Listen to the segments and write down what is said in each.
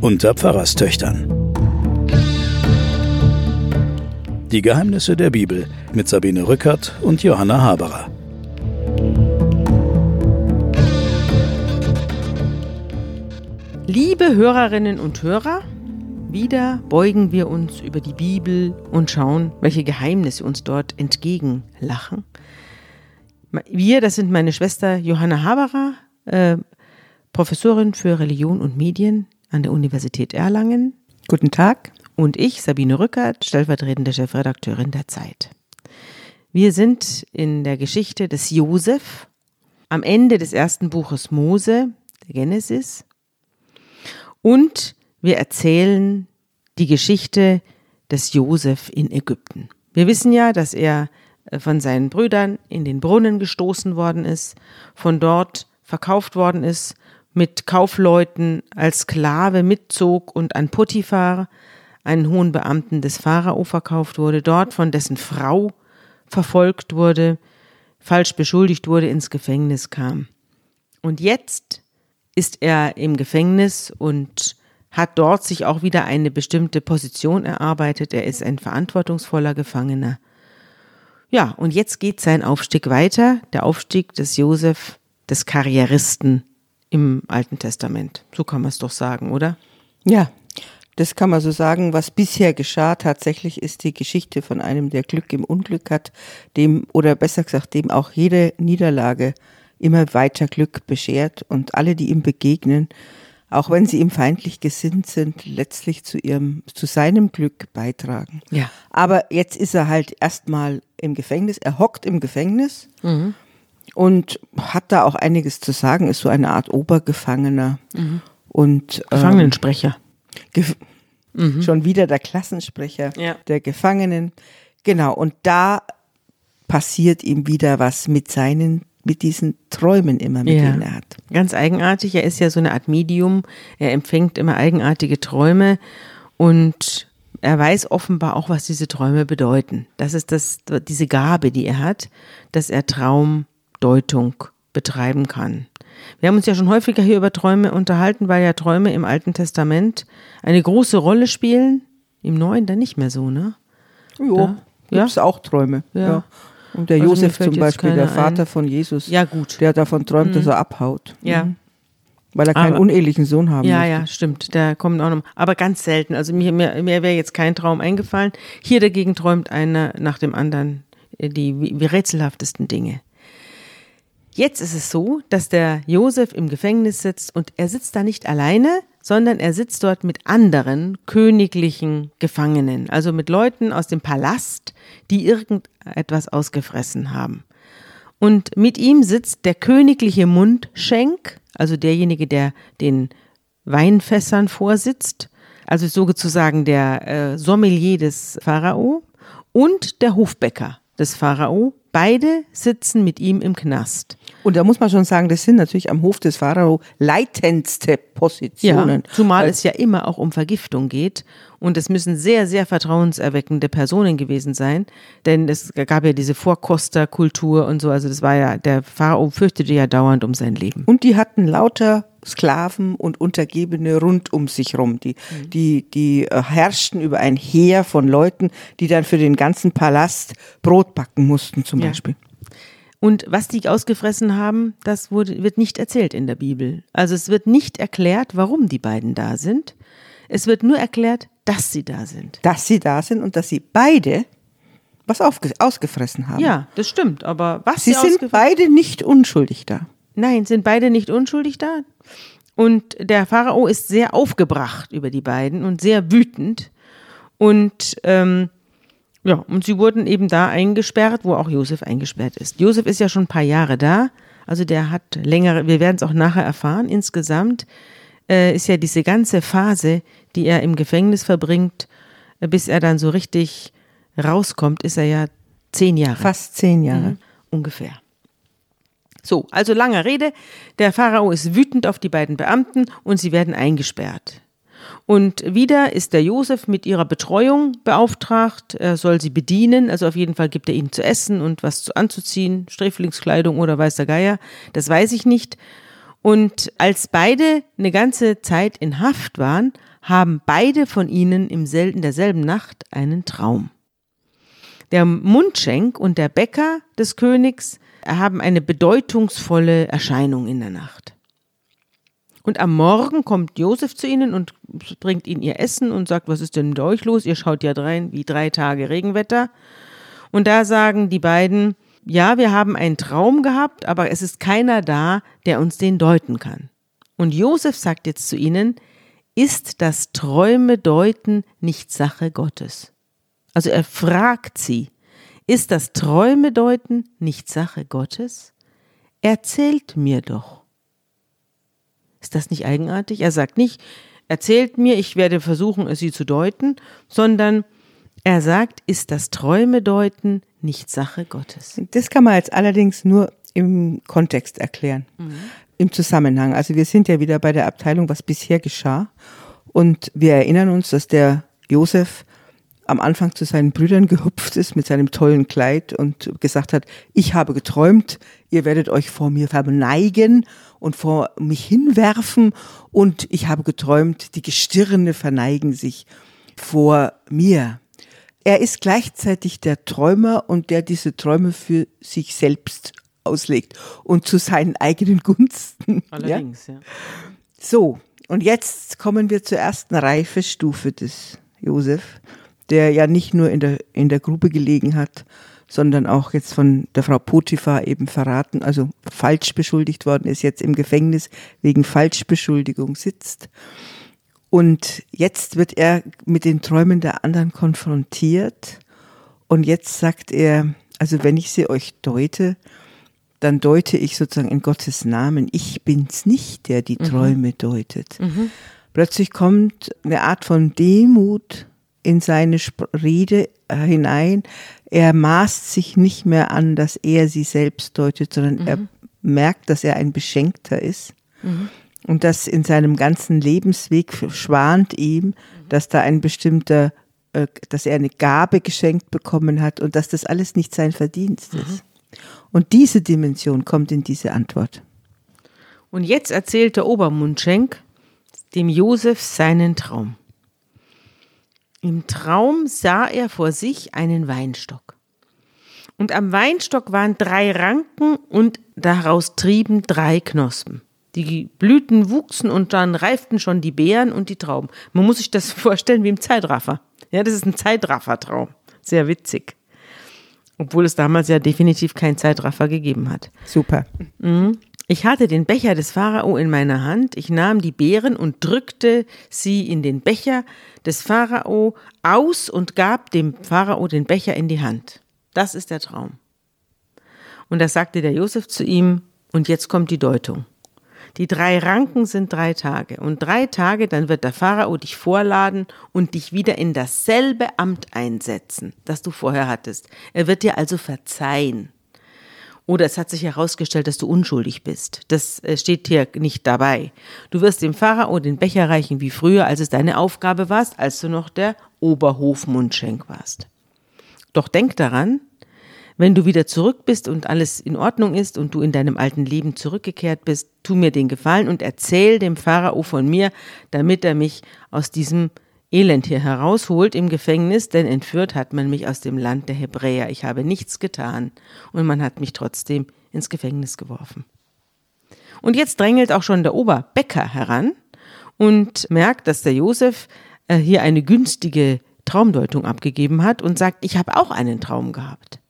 Unter Pfarrerstöchtern. Die Geheimnisse der Bibel mit Sabine Rückert und Johanna Haberer. Liebe Hörerinnen und Hörer, wieder beugen wir uns über die Bibel und schauen, welche Geheimnisse uns dort entgegenlachen. Wir, das sind meine Schwester Johanna Haberer, äh, Professorin für Religion und Medien an der Universität Erlangen. Guten Tag. Und ich, Sabine Rückert, stellvertretende Chefredakteurin der Zeit. Wir sind in der Geschichte des Josef am Ende des ersten Buches Mose, der Genesis. Und wir erzählen die Geschichte des Josef in Ägypten. Wir wissen ja, dass er äh, von seinen Brüdern in den Brunnen gestoßen worden ist, von dort verkauft worden ist, mit Kaufleuten als Sklave mitzog und an Potiphar, einen hohen Beamten des Pharao, verkauft wurde, dort von dessen Frau verfolgt wurde, falsch beschuldigt wurde, ins Gefängnis kam. Und jetzt ist er im Gefängnis und hat dort sich auch wieder eine bestimmte Position erarbeitet. Er ist ein verantwortungsvoller Gefangener. Ja, und jetzt geht sein Aufstieg weiter, der Aufstieg des Josef, des Karrieristen im Alten Testament. So kann man es doch sagen, oder? Ja, das kann man so sagen. Was bisher geschah, tatsächlich ist die Geschichte von einem, der Glück im Unglück hat, dem, oder besser gesagt, dem auch jede Niederlage immer weiter Glück beschert und alle, die ihm begegnen, auch wenn sie ihm feindlich gesinnt sind, letztlich zu ihrem, zu seinem Glück beitragen. Ja. Aber jetzt ist er halt erstmal im Gefängnis. Er hockt im Gefängnis mhm. und hat da auch einiges zu sagen, ist so eine Art Obergefangener mhm. und ähm, Gefangenensprecher. Gef mhm. Schon wieder der Klassensprecher ja. der Gefangenen. Genau. Und da passiert ihm wieder was mit seinen mit diesen Träumen immer, mit ja. denen er hat. Ganz eigenartig. Er ist ja so eine Art Medium. Er empfängt immer eigenartige Träume und er weiß offenbar auch, was diese Träume bedeuten. Das ist das, diese Gabe, die er hat, dass er Traumdeutung betreiben kann. Wir haben uns ja schon häufiger hier über Träume unterhalten, weil ja Träume im Alten Testament eine große Rolle spielen. Im Neuen dann nicht mehr so, ne? Jo, da, gibt es auch Träume. Ja. ja. Und der also Josef zum Beispiel, der Vater ein. von Jesus, ja, gut. der davon träumt, mhm. dass er abhaut. Ja. Mhm. Weil er keinen aber, unehelichen Sohn haben Ja, möchte. ja, stimmt. Der kommt auch noch. Aber ganz selten. Also mir, mir, mir wäre jetzt kein Traum eingefallen. Hier dagegen träumt einer nach dem anderen äh, die wie, wie rätselhaftesten Dinge. Jetzt ist es so, dass der Josef im Gefängnis sitzt und er sitzt da nicht alleine, sondern er sitzt dort mit anderen königlichen Gefangenen, also mit Leuten aus dem Palast, die irgendetwas ausgefressen haben. Und mit ihm sitzt der königliche Mundschenk, also derjenige, der den Weinfässern vorsitzt, also sozusagen der äh, Sommelier des Pharao und der Hofbäcker des Pharao. Beide sitzen mit ihm im Knast. Und da muss man schon sagen, das sind natürlich am Hof des Pharao leitendste Positionen. Ja, zumal es ja immer auch um Vergiftung geht. Und es müssen sehr, sehr vertrauenserweckende Personen gewesen sein. Denn es gab ja diese Vorkosterkultur und so. Also das war ja, der Pharao fürchtete ja dauernd um sein Leben. Und die hatten lauter Sklaven und Untergebene rund um sich rum. Die, mhm. die, die äh, herrschten über ein Heer von Leuten, die dann für den ganzen Palast Brot backen mussten, zum ja. Beispiel. Und was die ausgefressen haben, das wurde, wird nicht erzählt in der Bibel. Also es wird nicht erklärt, warum die beiden da sind. Es wird nur erklärt, dass sie da sind. Dass sie da sind und dass sie beide was ausgefressen haben. Ja, das stimmt. Aber was sie, sie sind beide nicht unschuldig da. Nein, sind beide nicht unschuldig da. Und der Pharao ist sehr aufgebracht über die beiden und sehr wütend. Und ähm, ja, und sie wurden eben da eingesperrt, wo auch Josef eingesperrt ist. Josef ist ja schon ein paar Jahre da, also der hat längere, wir werden es auch nachher erfahren, insgesamt äh, ist ja diese ganze Phase, die er im Gefängnis verbringt, äh, bis er dann so richtig rauskommt, ist er ja zehn Jahre. Fast zehn Jahre. Mhm, ungefähr. So, also lange Rede, der Pharao ist wütend auf die beiden Beamten und sie werden eingesperrt. Und wieder ist der Josef mit ihrer Betreuung beauftragt. Er soll sie bedienen. Also auf jeden Fall gibt er ihnen zu essen und was anzuziehen. Sträflingskleidung oder weiß der Geier. Das weiß ich nicht. Und als beide eine ganze Zeit in Haft waren, haben beide von ihnen im sel in derselben Nacht einen Traum. Der Mundschenk und der Bäcker des Königs haben eine bedeutungsvolle Erscheinung in der Nacht. Und am Morgen kommt Josef zu ihnen und bringt ihnen ihr Essen und sagt, was ist denn mit euch los? Ihr schaut ja rein wie drei Tage Regenwetter. Und da sagen die beiden, ja, wir haben einen Traum gehabt, aber es ist keiner da, der uns den deuten kann. Und Josef sagt jetzt zu ihnen, ist das Träume deuten nicht Sache Gottes? Also er fragt sie, ist das Träume deuten nicht Sache Gottes? Erzählt mir doch. Ist das nicht eigenartig? Er sagt nicht, erzählt mir, ich werde versuchen, es sie zu deuten, sondern er sagt, ist das Träume deuten nicht Sache Gottes. Das kann man jetzt allerdings nur im Kontext erklären, mhm. im Zusammenhang. Also wir sind ja wieder bei der Abteilung, was bisher geschah. Und wir erinnern uns, dass der Josef am Anfang zu seinen Brüdern gehupft ist mit seinem tollen Kleid und gesagt hat, ich habe geträumt, ihr werdet euch vor mir verneigen und vor mich hinwerfen und ich habe geträumt, die Gestirne verneigen sich vor mir. Er ist gleichzeitig der Träumer und der diese Träume für sich selbst auslegt und zu seinen eigenen Gunsten. Allerdings, ja. ja. So, und jetzt kommen wir zur ersten Reifestufe des Josef der ja nicht nur in der, in der Grube gelegen hat, sondern auch jetzt von der Frau Potiphar eben verraten, also falsch beschuldigt worden ist, jetzt im Gefängnis wegen Falschbeschuldigung sitzt. Und jetzt wird er mit den Träumen der anderen konfrontiert. Und jetzt sagt er, also wenn ich sie euch deute, dann deute ich sozusagen in Gottes Namen. Ich bin's nicht, der die mhm. Träume deutet. Mhm. Plötzlich kommt eine Art von Demut in seine Rede äh, hinein. Er maßt sich nicht mehr an, dass er sie selbst deutet, sondern mhm. er merkt, dass er ein Beschenkter ist. Mhm. Und dass in seinem ganzen Lebensweg schwant ihm, dass da ein bestimmter, äh, dass er eine Gabe geschenkt bekommen hat und dass das alles nicht sein Verdienst mhm. ist. Und diese Dimension kommt in diese Antwort. Und jetzt erzählt der Obermundschenk dem Josef seinen Traum. Im Traum sah er vor sich einen Weinstock. Und am Weinstock waren drei Ranken und daraus trieben drei Knospen. Die Blüten wuchsen und dann reiften schon die Beeren und die Trauben. Man muss sich das vorstellen wie im Zeitraffer. Ja, das ist ein Zeitraffertraum. Sehr witzig. Obwohl es damals ja definitiv keinen Zeitraffer gegeben hat. Super. Mhm. Ich hatte den Becher des Pharao in meiner Hand, ich nahm die Beeren und drückte sie in den Becher des Pharao aus und gab dem Pharao den Becher in die Hand. Das ist der Traum. Und da sagte der Josef zu ihm, und jetzt kommt die Deutung. Die drei Ranken sind drei Tage. Und drei Tage, dann wird der Pharao dich vorladen und dich wieder in dasselbe Amt einsetzen, das du vorher hattest. Er wird dir also verzeihen. Oder es hat sich herausgestellt, dass du unschuldig bist. Das äh, steht hier nicht dabei. Du wirst dem Pharao den Becher reichen wie früher, als es deine Aufgabe warst, als du noch der Oberhofmundschenk warst. Doch denk daran, wenn du wieder zurück bist und alles in Ordnung ist und du in deinem alten Leben zurückgekehrt bist, tu mir den Gefallen und erzähl dem Pharao von mir, damit er mich aus diesem Elend hier herausholt im Gefängnis, denn entführt hat man mich aus dem Land der Hebräer. Ich habe nichts getan und man hat mich trotzdem ins Gefängnis geworfen. Und jetzt drängelt auch schon der Oberbäcker heran und merkt, dass der Josef äh, hier eine günstige Traumdeutung abgegeben hat und sagt, ich habe auch einen Traum gehabt.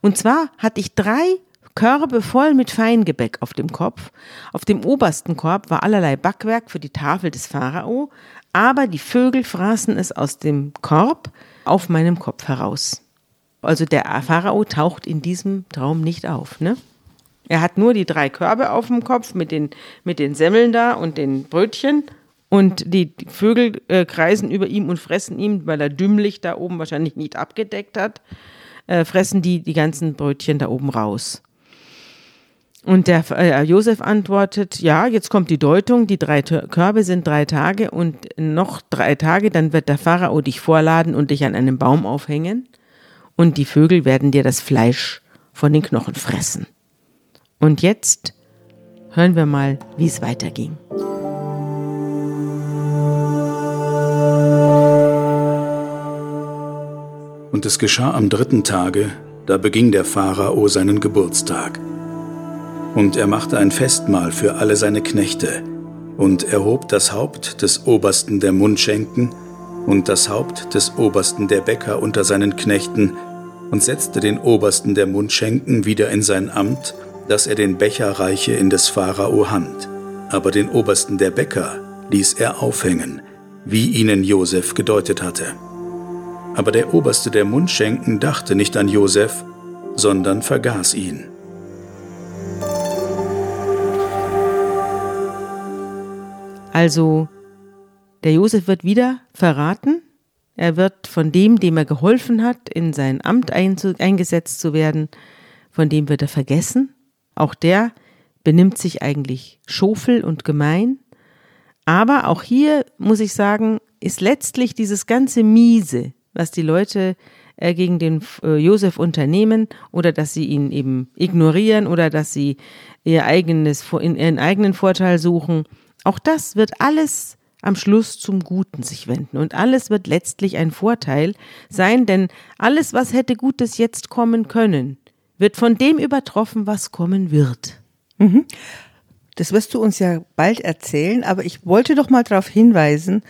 Und zwar hatte ich drei Körbe voll mit Feingebäck auf dem Kopf. Auf dem obersten Korb war allerlei Backwerk für die Tafel des Pharao, aber die Vögel fraßen es aus dem Korb auf meinem Kopf heraus. Also der Pharao taucht in diesem Traum nicht auf, ne? Er hat nur die drei Körbe auf dem Kopf mit den, mit den Semmeln da und den Brötchen. Und die Vögel äh, kreisen über ihm und fressen ihm, weil er dümmlich da oben wahrscheinlich nicht abgedeckt hat, äh, fressen die die ganzen Brötchen da oben raus. Und der äh, Josef antwortet, ja, jetzt kommt die Deutung, die drei Körbe sind drei Tage und noch drei Tage, dann wird der Pharao dich vorladen und dich an einem Baum aufhängen und die Vögel werden dir das Fleisch von den Knochen fressen. Und jetzt hören wir mal, wie es weiterging. Und es geschah am dritten Tage, da beging der Pharao seinen Geburtstag. Und er machte ein Festmahl für alle seine Knechte und erhob das Haupt des Obersten der Mundschenken und das Haupt des Obersten der Bäcker unter seinen Knechten und setzte den Obersten der Mundschenken wieder in sein Amt, dass er den Becher reiche in des Pharao Hand. Aber den Obersten der Bäcker ließ er aufhängen, wie ihnen Josef gedeutet hatte. Aber der Oberste der Mundschenken dachte nicht an Josef, sondern vergaß ihn. Also, der Josef wird wieder verraten. Er wird von dem, dem er geholfen hat, in sein Amt eingesetzt zu werden, von dem wird er vergessen. Auch der benimmt sich eigentlich schofel und gemein. Aber auch hier muss ich sagen, ist letztlich dieses ganze Miese, was die Leute äh, gegen den äh, Josef unternehmen oder dass sie ihn eben ignorieren oder dass sie ihr eigenes, ihren eigenen Vorteil suchen, auch das wird alles am Schluss zum Guten sich wenden und alles wird letztlich ein Vorteil sein, denn alles, was hätte Gutes jetzt kommen können, wird von dem übertroffen, was kommen wird. Mhm. Das wirst du uns ja bald erzählen, aber ich wollte doch mal darauf hinweisen,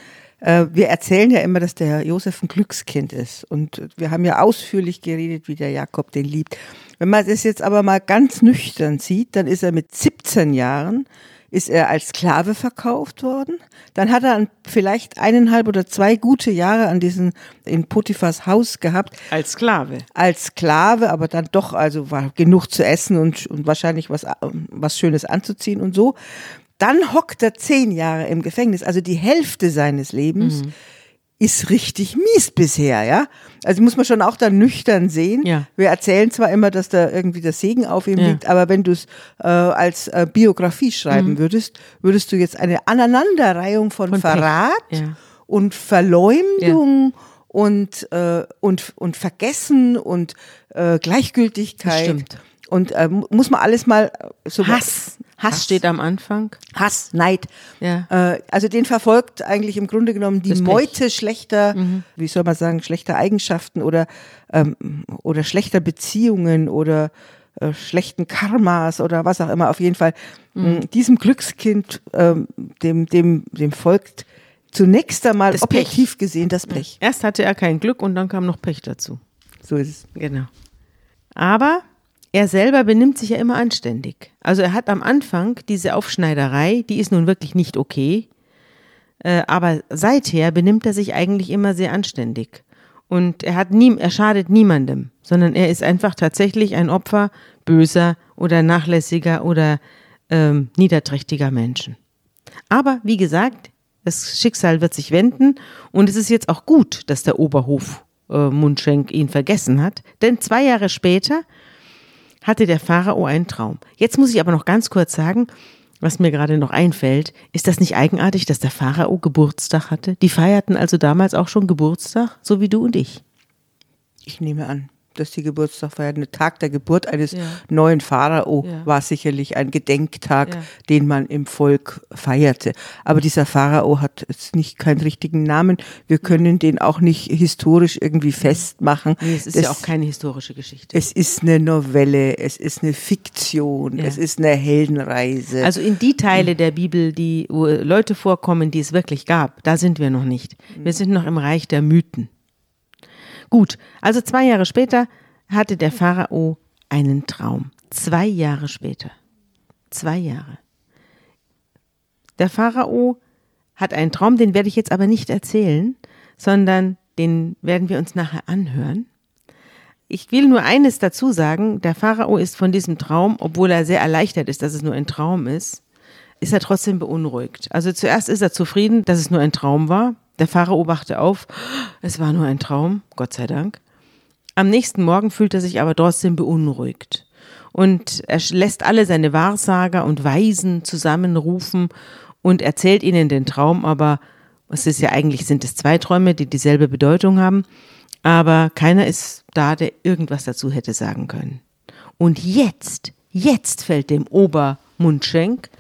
äh, wir erzählen ja immer, dass der Josef ein Glückskind ist. Und wir haben ja ausführlich geredet, wie der Jakob den liebt. Wenn man das jetzt aber mal ganz nüchtern sieht, dann ist er mit 17 Jahren ist er als Sklave verkauft worden. Dann hat er vielleicht eineinhalb oder zwei gute Jahre an diesen in Potiphas Haus gehabt. Als Sklave. Als Sklave, aber dann doch, also war genug zu essen und, und wahrscheinlich was, was Schönes anzuziehen und so. Dann hockt er zehn Jahre im Gefängnis, also die Hälfte seines Lebens. Mhm ist richtig mies bisher, ja. Also muss man schon auch da nüchtern sehen. Ja. Wir erzählen zwar immer, dass da irgendwie der Segen auf ihm ja. liegt, aber wenn du es äh, als äh, Biografie schreiben mhm. würdest, würdest du jetzt eine Aneinanderreihung von, von Verrat ja. und Verleumdung und, äh, und, und Vergessen und äh, Gleichgültigkeit. Stimmt. Und äh, muss man alles mal so Hass. Hass, Hass steht am Anfang. Hass, Neid. Ja. Äh, also den verfolgt eigentlich im Grunde genommen die Meute schlechter, mhm. wie soll man sagen, schlechter Eigenschaften oder, ähm, oder schlechter Beziehungen oder äh, schlechten Karmas oder was auch immer. Auf jeden Fall mhm. diesem Glückskind, ähm, dem, dem, dem folgt zunächst einmal das objektiv Pech. gesehen das Pech. Erst hatte er kein Glück und dann kam noch Pech dazu. So ist es. Genau. Aber er selber benimmt sich ja immer anständig. Also er hat am Anfang diese Aufschneiderei, die ist nun wirklich nicht okay. Äh, aber seither benimmt er sich eigentlich immer sehr anständig. Und er hat nie, er schadet niemandem, sondern er ist einfach tatsächlich ein Opfer böser oder nachlässiger oder ähm, niederträchtiger Menschen. Aber wie gesagt, das Schicksal wird sich wenden und es ist jetzt auch gut, dass der Oberhof äh, Mundschenk ihn vergessen hat, denn zwei Jahre später hatte der Pharao einen Traum. Jetzt muss ich aber noch ganz kurz sagen, was mir gerade noch einfällt, ist das nicht eigenartig, dass der Pharao Geburtstag hatte? Die feierten also damals auch schon Geburtstag, so wie du und ich. Ich nehme an dass die Geburtstag feiert. Der Tag der Geburt eines ja. neuen Pharao ja. war sicherlich ein Gedenktag, ja. den man im Volk feierte. Aber dieser Pharao hat jetzt nicht keinen richtigen Namen. Wir können den auch nicht historisch irgendwie festmachen. Nee, es ist das, ja auch keine historische Geschichte. Es ist eine Novelle, es ist eine Fiktion, es ist eine Heldenreise. Also in die Teile der Bibel, die wo Leute vorkommen, die es wirklich gab, da sind wir noch nicht. Wir sind noch im Reich der Mythen. Gut, also zwei Jahre später hatte der Pharao einen Traum. Zwei Jahre später. Zwei Jahre. Der Pharao hat einen Traum, den werde ich jetzt aber nicht erzählen, sondern den werden wir uns nachher anhören. Ich will nur eines dazu sagen, der Pharao ist von diesem Traum, obwohl er sehr erleichtert ist, dass es nur ein Traum ist, ist er trotzdem beunruhigt. Also zuerst ist er zufrieden, dass es nur ein Traum war. Der Pharao wachte auf, es war nur ein Traum, Gott sei Dank. Am nächsten Morgen fühlt er sich aber trotzdem beunruhigt. und er lässt alle seine Wahrsager und Weisen zusammenrufen und erzählt ihnen den Traum, aber es ist ja eigentlich sind es zwei Träume, die dieselbe Bedeutung haben, aber keiner ist da, der irgendwas dazu hätte sagen können. Und jetzt, jetzt fällt dem Obermundschenk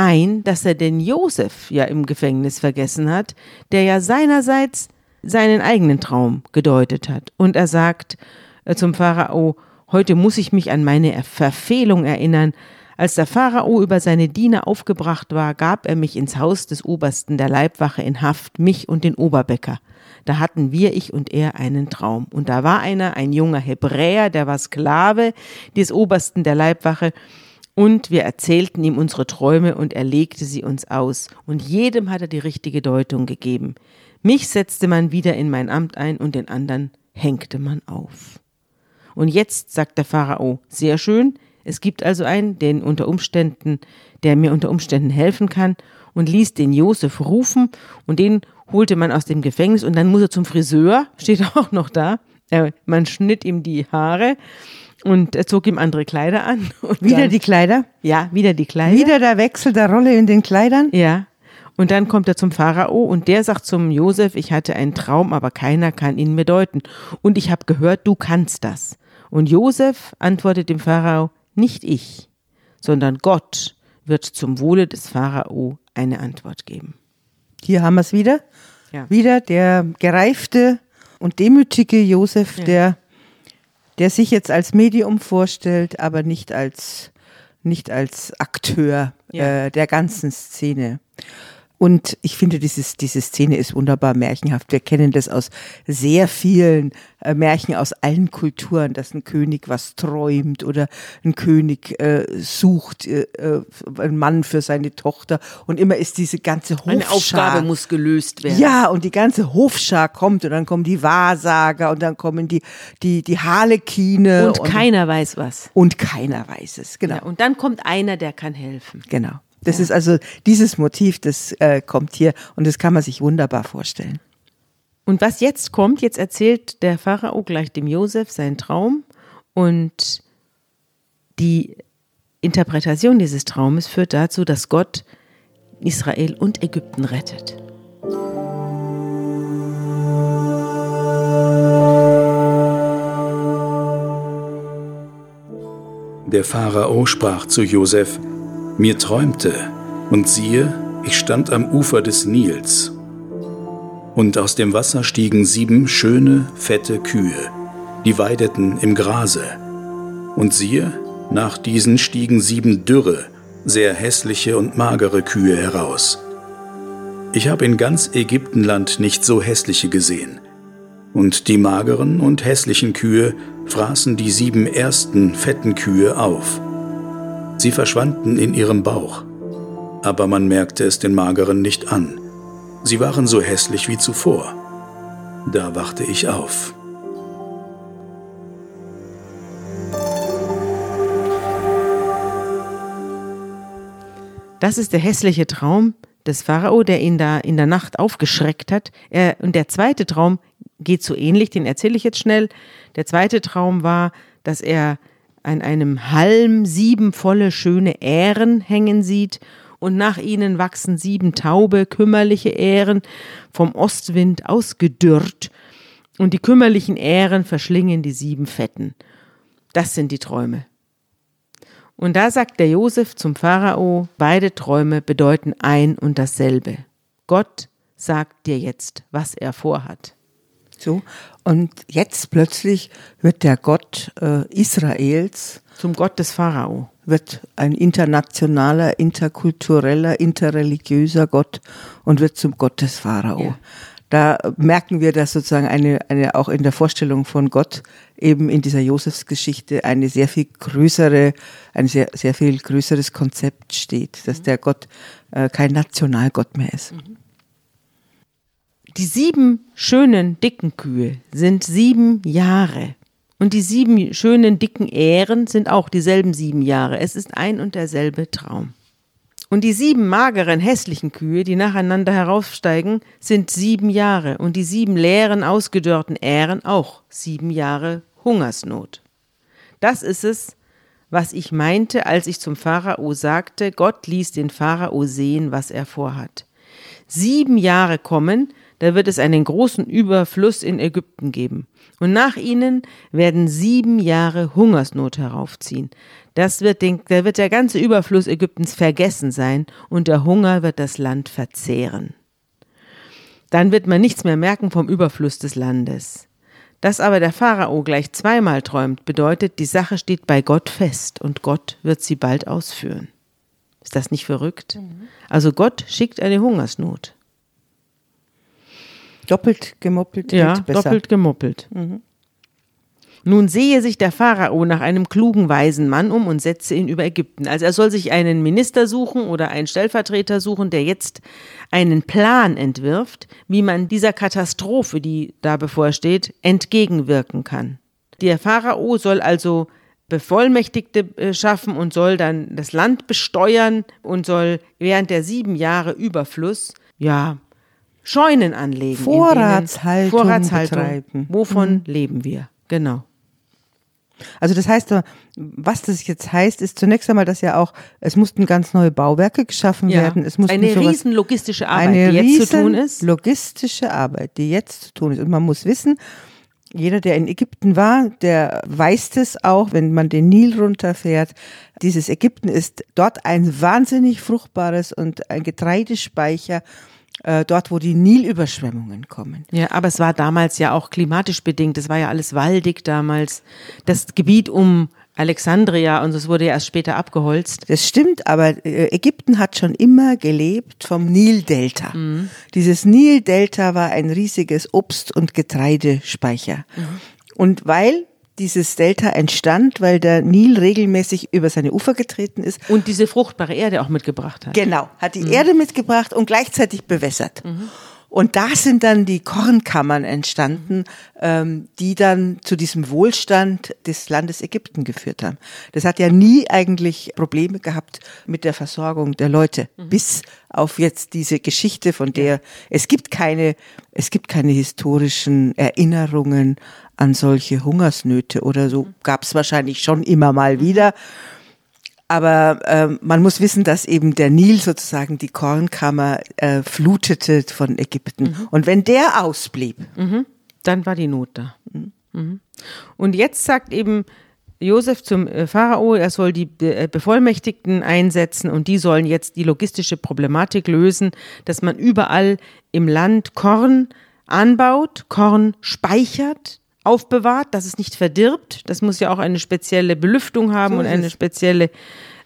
ein, dass er den Josef ja im Gefängnis vergessen hat, der ja seinerseits seinen eigenen Traum gedeutet hat. Und er sagt äh, zum Pharao, heute muss ich mich an meine Verfehlung erinnern. Als der Pharao über seine Diener aufgebracht war, gab er mich ins Haus des Obersten der Leibwache in Haft, mich und den Oberbäcker. Da hatten wir, ich und er, einen Traum. Und da war einer, ein junger Hebräer, der war Sklave des Obersten der Leibwache. Und wir erzählten ihm unsere Träume und er legte sie uns aus. Und jedem hat er die richtige Deutung gegeben. Mich setzte man wieder in mein Amt ein und den anderen hängte man auf. Und jetzt sagt der Pharao, sehr schön, es gibt also einen, den unter Umständen, der mir unter Umständen helfen kann und ließ den Josef rufen und den holte man aus dem Gefängnis und dann muss er zum Friseur, steht auch noch da. Man schnitt ihm die Haare und er zog ihm andere Kleider an. wieder dann, die Kleider? Ja, wieder die Kleider. Wieder der Wechsel der Rolle in den Kleidern? Ja. Und dann kommt er zum Pharao und der sagt zum Josef, ich hatte einen Traum, aber keiner kann ihn mir deuten. Und ich habe gehört, du kannst das. Und Josef antwortet dem Pharao, nicht ich, sondern Gott wird zum Wohle des Pharao eine Antwort geben. Hier haben wir es wieder. Ja. Wieder der gereifte und demütige Josef, ja. der, der sich jetzt als Medium vorstellt, aber nicht als, nicht als Akteur ja. äh, der ganzen Szene. Und ich finde, dieses, diese Szene ist wunderbar märchenhaft. Wir kennen das aus sehr vielen äh, Märchen aus allen Kulturen, dass ein König was träumt oder ein König äh, sucht äh, äh einen Mann für seine Tochter. Und immer ist diese ganze Hofschar. Eine Aufgabe muss gelöst werden. Ja, und die ganze Hofschar kommt und dann kommen die Wahrsager und dann kommen die, die, die Harlekine. Und, und keiner weiß was. Und keiner weiß es, genau. Ja, und dann kommt einer, der kann helfen. Genau. Das ja. ist also dieses Motiv, das äh, kommt hier und das kann man sich wunderbar vorstellen. Und was jetzt kommt, jetzt erzählt der Pharao gleich dem Josef seinen Traum und die Interpretation dieses Traumes führt dazu, dass Gott Israel und Ägypten rettet. Der Pharao sprach zu Josef, mir träumte, und siehe, ich stand am Ufer des Nils. Und aus dem Wasser stiegen sieben schöne, fette Kühe, die weideten im Grase. Und siehe, nach diesen stiegen sieben dürre, sehr hässliche und magere Kühe heraus. Ich habe in ganz Ägyptenland nicht so hässliche gesehen. Und die mageren und hässlichen Kühe fraßen die sieben ersten fetten Kühe auf. Sie verschwanden in ihrem Bauch, aber man merkte es den Mageren nicht an. Sie waren so hässlich wie zuvor. Da wachte ich auf. Das ist der hässliche Traum des Pharao, der ihn da in der Nacht aufgeschreckt hat. Er, und der zweite Traum geht so ähnlich, den erzähle ich jetzt schnell. Der zweite Traum war, dass er an einem Halm sieben volle schöne Ähren hängen sieht, und nach ihnen wachsen sieben taube, kümmerliche Ähren, vom Ostwind ausgedürrt, und die kümmerlichen Ähren verschlingen die sieben Fetten. Das sind die Träume. Und da sagt der Josef zum Pharao, beide Träume bedeuten ein und dasselbe. Gott sagt dir jetzt, was er vorhat. So. Und jetzt plötzlich wird der Gott äh, Israels zum Gott des Pharao. Wird ein internationaler, interkultureller, interreligiöser Gott und wird zum Gott des Pharao. Ja. Da merken wir, dass sozusagen eine, eine, auch in der Vorstellung von Gott eben in dieser Josefsgeschichte eine sehr viel größere, ein sehr, sehr viel größeres Konzept steht, dass mhm. der Gott äh, kein Nationalgott mehr ist. Mhm. Die sieben schönen dicken Kühe sind sieben Jahre. Und die sieben schönen dicken Ähren sind auch dieselben sieben Jahre. Es ist ein und derselbe Traum. Und die sieben mageren, hässlichen Kühe, die nacheinander heraufsteigen, sind sieben Jahre. Und die sieben leeren, ausgedörrten Ähren auch sieben Jahre Hungersnot. Das ist es, was ich meinte, als ich zum Pharao sagte, Gott ließ den Pharao sehen, was er vorhat. Sieben Jahre kommen, da wird es einen großen Überfluss in Ägypten geben. Und nach ihnen werden sieben Jahre Hungersnot heraufziehen. Das wird den, da wird der ganze Überfluss Ägyptens vergessen sein und der Hunger wird das Land verzehren. Dann wird man nichts mehr merken vom Überfluss des Landes. Dass aber der Pharao gleich zweimal träumt, bedeutet, die Sache steht bei Gott fest und Gott wird sie bald ausführen. Ist das nicht verrückt? Mhm. Also Gott schickt eine Hungersnot. Doppelt gemoppelt. Ja, doppelt gemoppelt. Mhm. Nun sehe sich der Pharao nach einem klugen, weisen Mann um und setze ihn über Ägypten. Also er soll sich einen Minister suchen oder einen Stellvertreter suchen, der jetzt einen Plan entwirft, wie man dieser Katastrophe, die da bevorsteht, entgegenwirken kann. Der Pharao soll also Bevollmächtigte äh, schaffen und soll dann das Land besteuern und soll während der sieben Jahre Überfluss, ja, Scheunen anlegen. Vorratshaltung, Vorratshaltung betreiben. Wovon mhm. leben wir? Genau. Also das heißt, was das jetzt heißt, ist zunächst einmal, dass ja auch, es mussten ganz neue Bauwerke geschaffen ja. werden. Es mussten eine sowas, riesen logistische Arbeit, eine die jetzt zu tun ist. logistische Arbeit, die jetzt zu tun ist. Und man muss wissen, jeder, der in Ägypten war, der weiß es auch, wenn man den Nil runterfährt. Dieses Ägypten ist dort ein wahnsinnig fruchtbares und ein Getreidespeicher äh, dort, wo die Nilüberschwemmungen kommen. Ja, aber es war damals ja auch klimatisch bedingt. Es war ja alles waldig damals. Das Gebiet um Alexandria und es wurde ja erst später abgeholzt. Das stimmt, aber äh, Ägypten hat schon immer gelebt vom Nildelta. Mhm. Dieses Nildelta war ein riesiges Obst- und Getreidespeicher. Mhm. Und weil dieses Delta entstand, weil der Nil regelmäßig über seine Ufer getreten ist. Und diese fruchtbare Erde auch mitgebracht hat. Genau, hat die mhm. Erde mitgebracht und gleichzeitig bewässert. Mhm. Und da sind dann die Kornkammern entstanden, ähm, die dann zu diesem Wohlstand des Landes Ägypten geführt haben. Das hat ja nie eigentlich Probleme gehabt mit der Versorgung der Leute, mhm. bis auf jetzt diese Geschichte, von der es gibt keine, es gibt keine historischen Erinnerungen an solche Hungersnöte oder so. Gab es wahrscheinlich schon immer mal mhm. wieder. Aber äh, man muss wissen, dass eben der Nil sozusagen die Kornkammer äh, flutete von Ägypten. Mhm. Und wenn der ausblieb, mhm. dann war die Not da. Mhm. mhm. Und jetzt sagt eben Josef zum äh, Pharao, er soll die äh, Bevollmächtigten einsetzen und die sollen jetzt die logistische Problematik lösen, dass man überall im Land Korn anbaut, Korn speichert, aufbewahrt, dass es nicht verdirbt. Das muss ja auch eine spezielle Belüftung haben so und eine spezielle,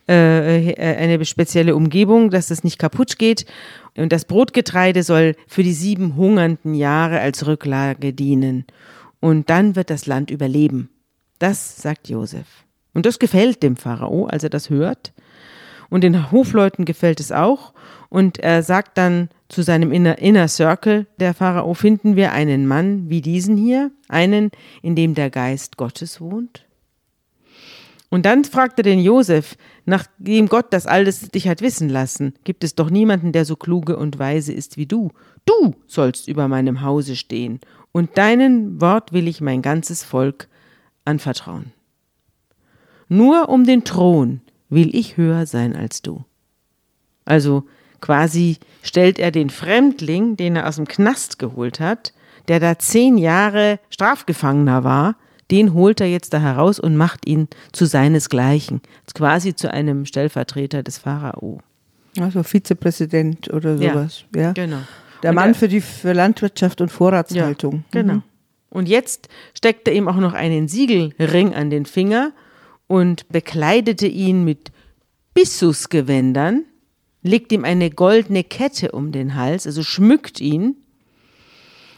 äh, äh, eine spezielle Umgebung, dass es nicht kaputt geht. Und das Brotgetreide soll für die sieben hungernden Jahre als Rücklage dienen. Und dann wird das Land überleben. Das sagt Josef. Und das gefällt dem Pharao, als er das hört. Und den Hofleuten gefällt es auch. Und er sagt dann zu seinem Inner, Inner Circle der Pharao, finden wir einen Mann wie diesen hier, einen, in dem der Geist Gottes wohnt? Und dann fragte den Josef, nachdem Gott das alles dich hat wissen lassen, gibt es doch niemanden, der so kluge und weise ist wie du. Du sollst über meinem Hause stehen, und deinen Wort will ich mein ganzes Volk anvertrauen. Nur um den Thron will ich höher sein als du. Also quasi stellt er den Fremdling, den er aus dem Knast geholt hat, der da zehn Jahre Strafgefangener war, den holt er jetzt da heraus und macht ihn zu seinesgleichen, quasi zu einem Stellvertreter des Pharao. Also Vizepräsident oder sowas, ja. ja. Genau. Der Mann er, für die für Landwirtschaft und Vorratshaltung. Ja, genau. Mhm. Und jetzt steckt er ihm auch noch einen Siegelring an den Finger und bekleidete ihn mit Bissusgewändern, legt ihm eine goldene Kette um den Hals, also schmückt ihn.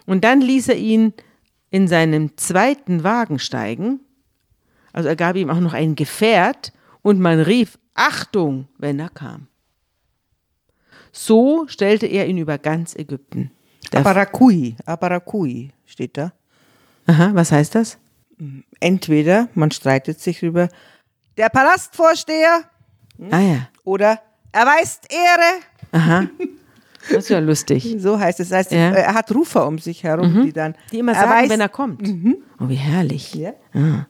Und dann ließ er ihn in seinem zweiten Wagen steigen. Also er gab ihm auch noch ein Gefährt und man rief Achtung, wenn er kam. So stellte er ihn über ganz Ägypten. Aparakui, Aparakui steht da. Aha, was heißt das? Entweder man streitet sich über der Palastvorsteher hm, ah, ja. oder erweist Ehre. Aha. Das ist ja lustig. So heißt es. Das heißt, ja. er hat Rufer um sich herum, mhm. die dann. Die immer sagen, erweist, wenn er kommt. Mhm. Oh, wie herrlich. Ja. Ah.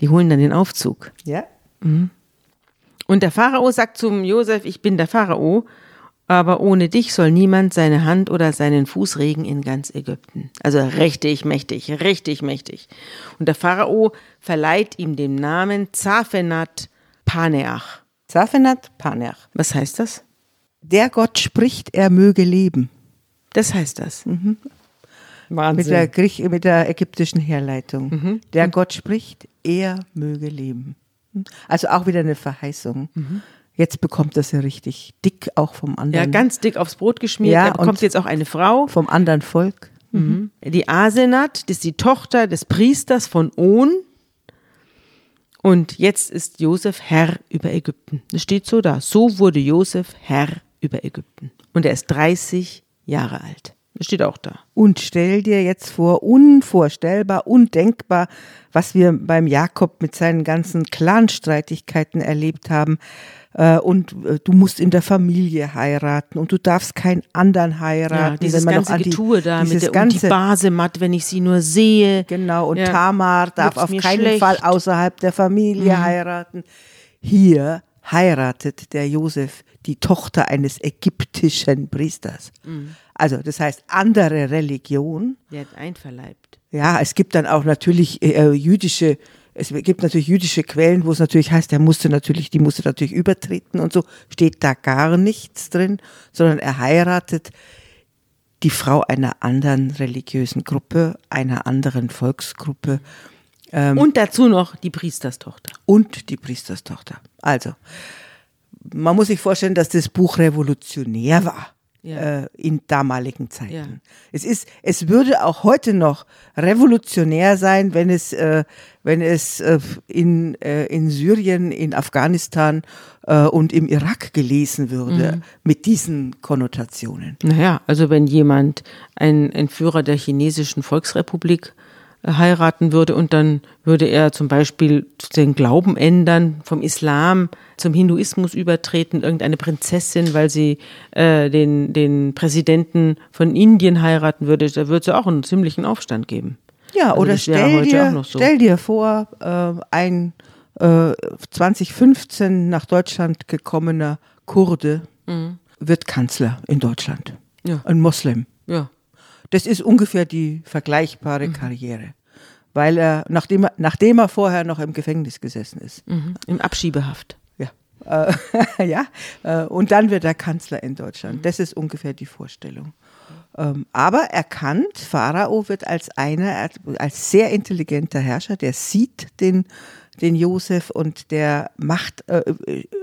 Die holen dann den Aufzug. Ja? Und der Pharao sagt zum Josef, ich bin der Pharao, aber ohne dich soll niemand seine Hand oder seinen Fuß regen in ganz Ägypten. Also richtig mächtig, richtig mächtig. Und der Pharao verleiht ihm den Namen Zaphenat Paneach. Zaphenat Paneach. Was heißt das? Der Gott spricht, er möge leben. Das heißt das. Mit Wahnsinn. der, Griech mit der ägyptischen Herleitung. Der Gott spricht, er möge leben. Also auch wieder eine Verheißung. Jetzt bekommt das ja richtig dick, auch vom ja, anderen, ganz dick aufs Brot geschmiert. Ja, er bekommt jetzt auch eine Frau. vom anderen Volk. Die Asenat, das ist die Tochter des Priesters von On. Und jetzt ist Josef Herr über Ägypten. Das steht so da. So wurde Josef Herr über Ägypten. Und er ist 30 Jahre alt. Das steht auch da. Und stell dir jetzt vor, unvorstellbar, undenkbar, was wir beim Jakob mit seinen ganzen Clanstreitigkeiten erlebt haben. Äh, Und äh, du musst in der Familie heiraten und du darfst keinen anderen heiraten. Ja, dieses ganze an die- Getue da mit der und ganze, die Basemat, wenn ich sie nur sehe. Genau, und Ja. Tamar darf auf keinen schlecht. Mhm. Fall außerhalb der Familie heiraten. Hier heiratet der Josef die Tochter eines ägyptischen Priesters. Mhm. Also das heißt andere Religion. Der hat einverleibt. Ja, es gibt dann auch natürlich äh, jüdische, es gibt natürlich jüdische Quellen, wo es natürlich heißt, er musste natürlich, die musste natürlich übertreten und so, steht da gar nichts drin, sondern er heiratet die Frau einer anderen religiösen Gruppe, einer anderen Volksgruppe Ähm. Und dazu noch die Priesterstochter. und die Priesterstochter. Also, man muss sich vorstellen, dass das Buch revolutionär war. Ja. Äh, in damaligen Zeiten. Ja. Es ist, es würde auch heute noch revolutionär sein, wenn es, äh, wenn es äh, in, äh, in Syrien, in Afghanistan äh, und im Irak gelesen würde Mhm. mit diesen Konnotationen. Naja, also wenn jemand ein, ein Führer der chinesischen Volksrepublik heiraten würde und dann würde er zum Beispiel den Glauben ändern, vom Islam zum Hinduismus übertreten, irgendeine Prinzessin, weil sie äh, den, den Präsidenten von Indien heiraten würde, da würde es ja auch einen ziemlichen Aufstand geben. Ja, Also oder stell dir, so. stell dir vor, äh, ein äh, 2015 nach Deutschland gekommener Kurde wird Kanzler in Deutschland. Mhm. Ja. Ein Moslem. Ja. Das ist ungefähr die vergleichbare Mhm. Karriere. Weil er, nachdem er, nachdem er vorher noch im Gefängnis gesessen ist. Mhm. Im Abschiebehaft. Ja. Äh, ja. Äh, und dann wird er Kanzler in Deutschland. Das ist ungefähr die Vorstellung. Ähm, aber erkannt, Pharao wird als einer, als sehr intelligenter Herrscher, der sieht den, den Josef und der macht äh,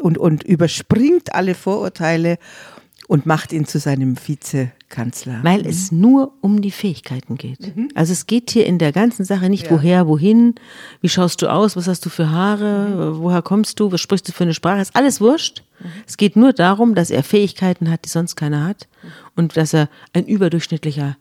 und, und überspringt alle Vorurteile und macht ihn zu seinem Vizekanzler. Weil es nur um die Fähigkeiten geht. Also es geht hier in der ganzen Sache nicht woher, wohin, wie schaust du aus, was hast du für Haare, woher kommst du, was sprichst du für eine Sprache, ist alles wurscht. Es geht nur darum, dass er Fähigkeiten hat, die sonst keiner hat. Und dass er ein überdurchschnittlicher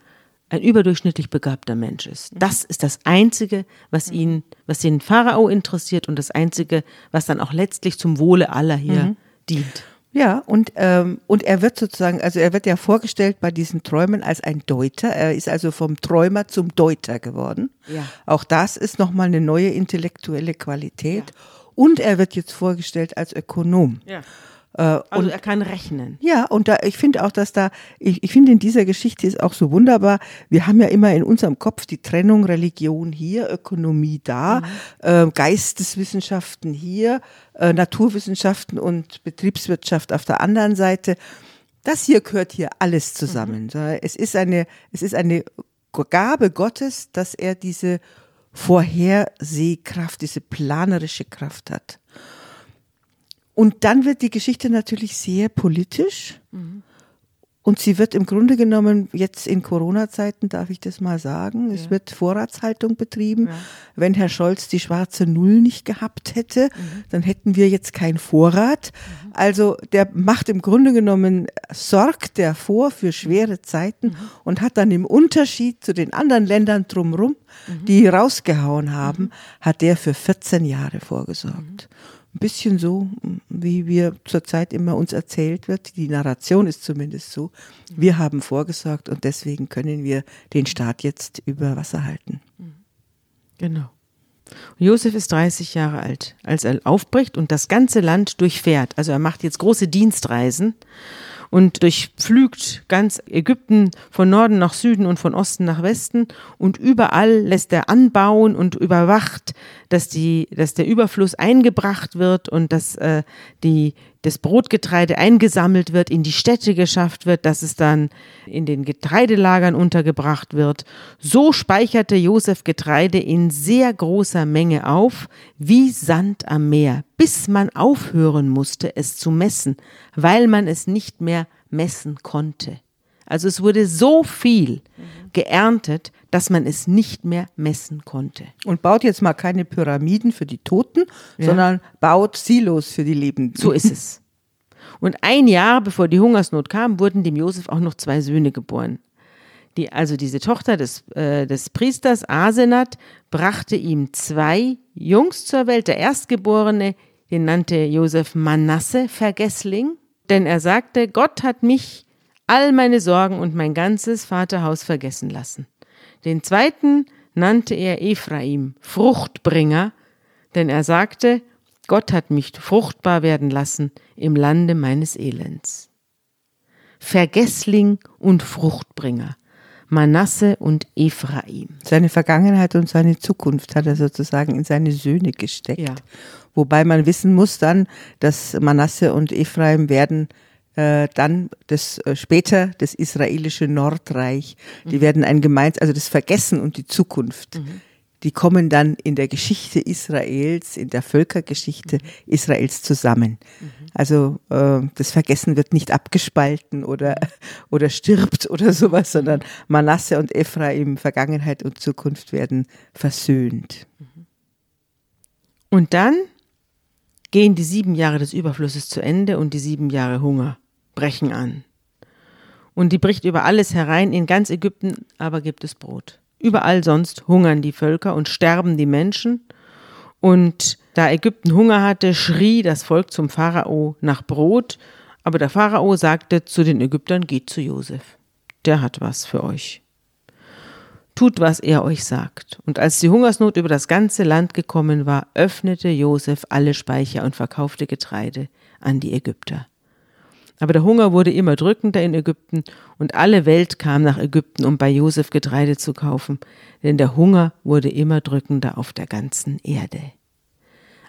ein überdurchschnittlich begabter Mensch ist. Das ist das Einzige, was ihn, was den Pharao interessiert und das Einzige, was dann auch letztlich zum Wohle aller hier dient. Ja, und, ähm, und er wird sozusagen, also er wird ja vorgestellt bei diesen Träumen als ein Deuter. Er ist also vom Träumer zum Deuter geworden. Ja. Auch das ist nochmal eine neue intellektuelle Qualität. Und er wird jetzt vorgestellt als Ökonom. Ja. Äh, Also und er kann rechnen. ja, und da, ich finde auch, dass da, ich, ich finde in dieser Geschichte ist auch so wunderbar, wir haben ja immer in unserem Kopf die Trennung Religion hier, Ökonomie da, äh, Geisteswissenschaften hier, äh, Naturwissenschaften und Betriebswirtschaft auf der anderen Seite. Das hier gehört hier alles zusammen. So, Es ist eine, es ist eine Gabe Gottes, dass er diese Vorhersehkraft, diese planerische Kraft hat. Und dann wird die Geschichte natürlich sehr politisch. Und sie wird im Grunde genommen jetzt in Corona-Zeiten, darf ich das mal sagen, es wird Vorratshaltung betrieben. Wenn Herr Scholz die schwarze Null nicht gehabt hätte, dann hätten wir jetzt keinen Vorrat. Also der macht im Grunde genommen, sorgt der vor für schwere Zeiten und hat dann im Unterschied zu den anderen Ländern drumherum, die rausgehauen haben, hat der für 14 Jahre vorgesorgt ein bisschen so, wie wir zurzeit immer uns erzählt wird. Die Narration ist zumindest so. Wir haben vorgesorgt und deswegen können wir den Staat jetzt über Wasser halten. Genau. Josef ist 30 Jahre alt, als er aufbricht und das ganze Land durchfährt. Also er macht jetzt große Dienstreisen und durchpflügt ganz Ägypten von Norden nach Süden und von Osten nach Westen. Und überall lässt er anbauen und überwacht, dass die, dass der Überfluss eingebracht wird und dass äh, die das Brotgetreide eingesammelt wird, in die Städte geschafft wird, dass es dann in den Getreidelagern untergebracht wird. So speicherte Josef Getreide in sehr großer Menge auf, wie Sand am Meer, bis man aufhören musste, es zu messen, weil man es nicht mehr messen konnte. Also es wurde so viel geerntet, dass man es nicht mehr messen konnte. Und baut jetzt mal keine Pyramiden für die Toten, Ja. sondern baut Silos für die Lebenden. So ist es. Und ein Jahr bevor die Hungersnot kam, wurden dem Josef auch noch zwei Söhne geboren. Die, also diese Tochter des, äh, des Priesters Asenat brachte ihm zwei Jungs zur Welt. Der Erstgeborene, den nannte Josef Manasse Vergessling, denn er sagte, Gott hat mich all meine Sorgen und mein ganzes Vaterhaus vergessen lassen. Den zweiten nannte er Ephraim, Fruchtbringer, denn er sagte, Gott hat mich fruchtbar werden lassen im Lande meines Elends. Vergessling und Fruchtbringer, Manasse und Ephraim. Seine Vergangenheit und seine Zukunft hat er sozusagen in seine Söhne gesteckt. Ja. Wobei man wissen muss dann, dass Manasse und Ephraim werden äh, dann das äh, später das israelische Nordreich, die werden ein gemeins, also das Vergessen und die Zukunft. Die kommen dann in der Geschichte Israels, in der Völkergeschichte Israels zusammen. Also äh, das Vergessen wird nicht abgespalten oder, oder stirbt oder sowas, sondern Manasse und Ephraim, Vergangenheit und Zukunft werden versöhnt. Und dann gehen die sieben Jahre des Überflusses zu Ende und die sieben Jahre Hunger brechen an. Und die bricht über alles herein, in ganz Ägypten aber gibt es Brot. Überall sonst hungern die Völker und sterben die Menschen. Und da Ägypten Hunger hatte, schrie das Volk zum Pharao nach Brot. Aber der Pharao sagte zu den Ägyptern, geht zu Josef. Der hat was für euch. Tut, was er euch sagt. Und als die Hungersnot über das ganze Land gekommen war, öffnete Josef alle Speicher und verkaufte Getreide an die Ägypter. Aber der Hunger wurde immer drückender in Ägypten und alle Welt kam nach Ägypten, um bei Josef Getreide zu kaufen, denn der Hunger wurde immer drückender auf der ganzen Erde.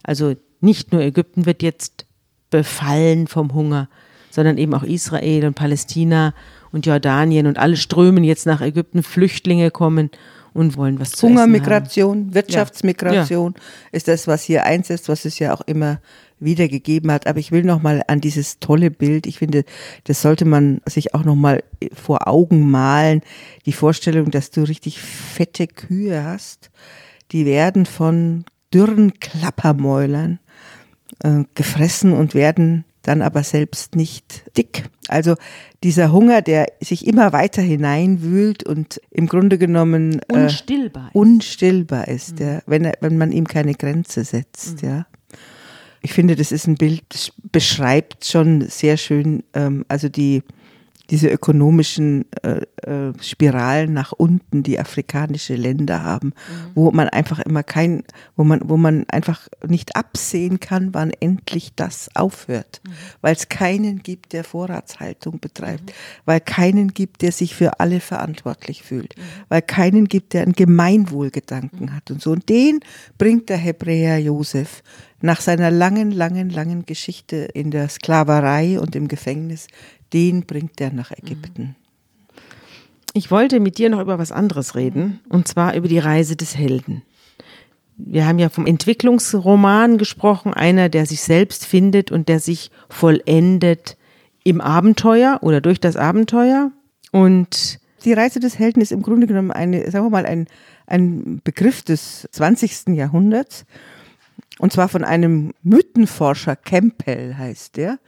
Also nicht nur Ägypten wird jetzt befallen vom Hunger, sondern eben auch Israel und Palästina und Jordanien und alle strömen jetzt nach Ägypten, Flüchtlinge kommen und wollen was zu essen haben. Hungermigration, Wirtschaftsmigration ist das, was hier einsetzt, was es ja auch immer wieder gegeben hat. Aber ich will noch mal an dieses tolle Bild. Ich finde, das sollte man sich auch noch mal vor Augen malen. Die Vorstellung, dass du richtig fette Kühe hast, die werden von dürren Klappermäulern äh, gefressen und werden dann aber selbst nicht dick. Also dieser Hunger, der sich immer weiter hineinwühlt und im Grunde genommen äh, Unstillbar ist. unstillbar ist, ja, wenn, er, wenn man ihm keine Grenze setzt, ja. Ich finde, das ist ein Bild, das beschreibt schon sehr schön, ähm, also die, diese ökonomischen äh, äh, Spiralen nach unten, die afrikanische Länder haben, wo man einfach immer kein, wo man, wo man einfach nicht absehen kann, wann endlich das aufhört, weil es keinen gibt, der Vorratshaltung betreibt, weil keinen gibt, der sich für alle verantwortlich fühlt, weil keinen gibt, der einen Gemeinwohlgedanken hat und so. Und den bringt der Hebräer Josef nach seiner langen, langen, langen Geschichte in der Sklaverei und im Gefängnis, den bringt er nach Ägypten. Ich wollte mit dir noch über was anderes reden, und zwar über die Reise des Helden. Wir haben ja vom Entwicklungsroman gesprochen, einer, der sich selbst findet und der sich vollendet im Abenteuer oder durch das Abenteuer. Und Die Reise des Helden ist im Grunde genommen eine, sagen wir mal, ein, ein Begriff des 20. Jahrhunderts. Und zwar von einem Mythenforscher, Campbell heißt der.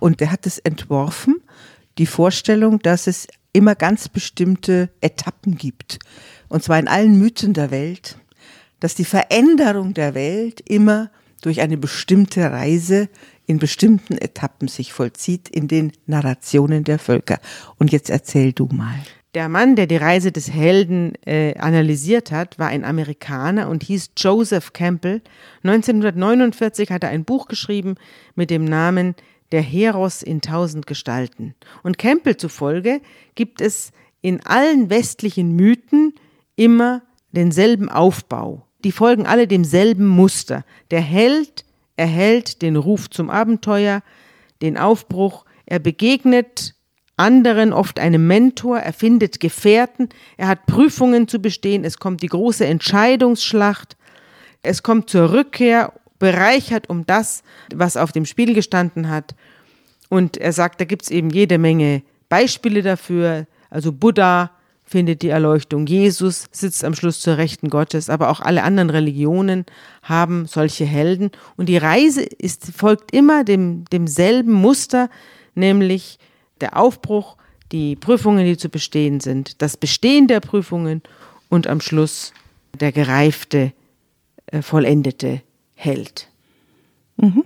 Und der hat es entworfen, die Vorstellung, dass es immer ganz bestimmte Etappen gibt. Und zwar in allen Mythen der Welt, dass die Veränderung der Welt immer durch eine bestimmte Reise in bestimmten Etappen sich vollzieht in den Narrationen der Völker. Und jetzt erzähl du mal. Der Mann, der die Reise des Helden äh, analysiert hat, war ein Amerikaner und hieß Joseph Campbell. 1949 hat er ein Buch geschrieben mit dem Namen Der Heros in tausend Gestalten. Und Campbell zufolge gibt es in allen westlichen Mythen immer denselben Aufbau. Die folgen alle demselben Muster. Der Held erhält den Ruf zum Abenteuer, den Aufbruch, er begegnet anderen, oft einem Mentor, er findet Gefährten, er hat Prüfungen zu bestehen, es kommt die große Entscheidungsschlacht, es kommt zur Rückkehr, bereichert um das, was auf dem Spiel gestanden hat. Und er sagt, da gibt es eben jede Menge Beispiele dafür. Also Buddha findet die Erleuchtung, Jesus sitzt am Schluss zur Rechten Gottes, aber auch alle anderen Religionen haben solche Helden. Und die Reise ist, folgt immer dem, demselben Muster, nämlich der Aufbruch, die Prüfungen, die zu bestehen sind, das Bestehen der Prüfungen und am Schluss der gereifte, äh, vollendete Held. Mhm.